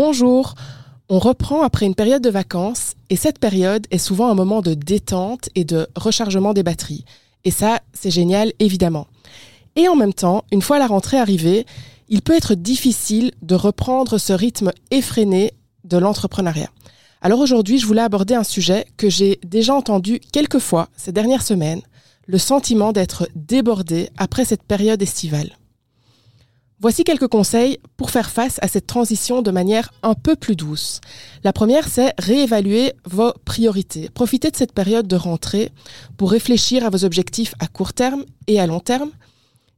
Bonjour. On reprend après une période de vacances et cette période est souvent un moment de détente et de rechargement des batteries. Et ça, c'est génial, évidemment. Et en même temps, une fois la rentrée arrivée, il peut être difficile de reprendre ce rythme effréné de l'entrepreneuriat. Alors aujourd'hui, je voulais aborder un sujet que j'ai déjà entendu quelques fois ces dernières semaines, le sentiment d'être débordé après cette période estivale. Voici quelques conseils pour faire face à cette transition de manière un peu plus douce. La première, c'est réévaluer vos priorités. Profitez de cette période de rentrée pour réfléchir à vos objectifs à court terme et à long terme.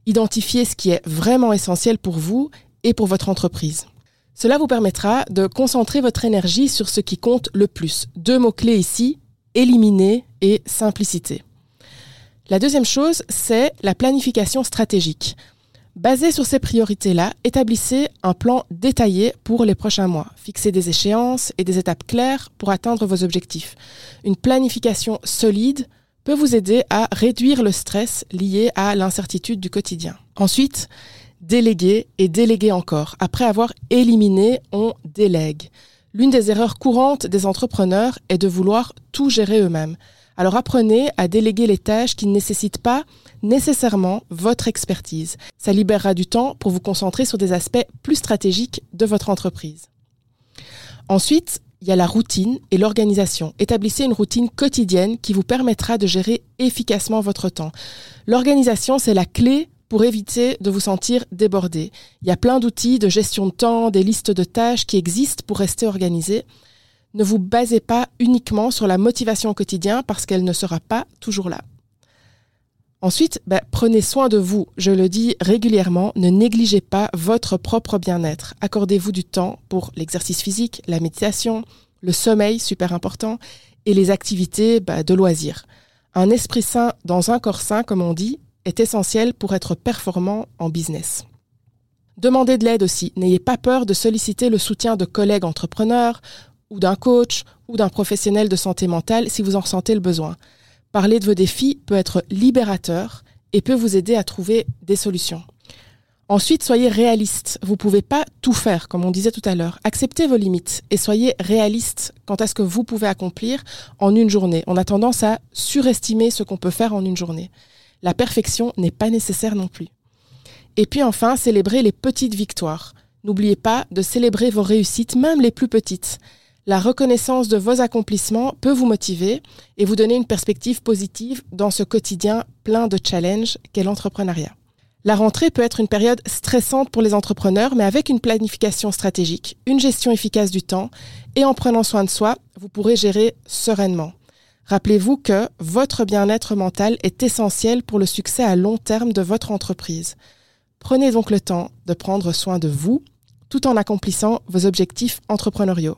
Identifiez ce qui est vraiment essentiel pour vous et pour votre entreprise. Cela vous permettra de concentrer votre énergie sur ce qui compte le plus. Deux mots-clés ici, éliminer et simplicité. La deuxième chose, c'est la planification stratégique. Basé sur ces priorités-là, établissez un plan détaillé pour les prochains mois. Fixez des échéances et des étapes claires pour atteindre vos objectifs. Une planification solide peut vous aider à réduire le stress lié à l'incertitude du quotidien. Ensuite, déléguer et déléguer encore. Après avoir éliminé, on délègue. L'une des erreurs courantes des entrepreneurs est de vouloir tout gérer eux-mêmes. Alors apprenez à déléguer les tâches qui ne nécessitent pas nécessairement votre expertise. Ça libérera du temps pour vous concentrer sur des aspects plus stratégiques de votre entreprise. Ensuite, il y a la routine et l'organisation. Établissez une routine quotidienne qui vous permettra de gérer efficacement votre temps. L'organisation, c'est la clé pour éviter de vous sentir débordé. Il y a plein d'outils de gestion de temps, des listes de tâches qui existent pour rester organisé. Ne vous basez pas uniquement sur la motivation au quotidien parce qu'elle ne sera pas toujours là. Ensuite, bah, prenez soin de vous. Je le dis régulièrement, ne négligez pas votre propre bien-être. Accordez-vous du temps pour l'exercice physique, la méditation, le sommeil, super important, et les activités bah, de loisirs. Un esprit sain dans un corps sain, comme on dit, est essentiel pour être performant en business. Demandez de l'aide aussi. N'ayez pas peur de solliciter le soutien de collègues entrepreneurs ou d'un coach ou d'un professionnel de santé mentale si vous en ressentez le besoin. Parler de vos défis peut être libérateur et peut vous aider à trouver des solutions. Ensuite, soyez réaliste. Vous ne pouvez pas tout faire, comme on disait tout à l'heure. Acceptez vos limites et soyez réaliste quant à ce que vous pouvez accomplir en une journée. On a tendance à surestimer ce qu'on peut faire en une journée. La perfection n'est pas nécessaire non plus. Et puis enfin, célébrez les petites victoires. N'oubliez pas de célébrer vos réussites, même les plus petites. La reconnaissance de vos accomplissements peut vous motiver et vous donner une perspective positive dans ce quotidien plein de challenges qu'est l'entrepreneuriat. La rentrée peut être une période stressante pour les entrepreneurs, mais avec une planification stratégique, une gestion efficace du temps et en prenant soin de soi, vous pourrez gérer sereinement. Rappelez-vous que votre bien-être mental est essentiel pour le succès à long terme de votre entreprise. Prenez donc le temps de prendre soin de vous tout en accomplissant vos objectifs entrepreneuriaux.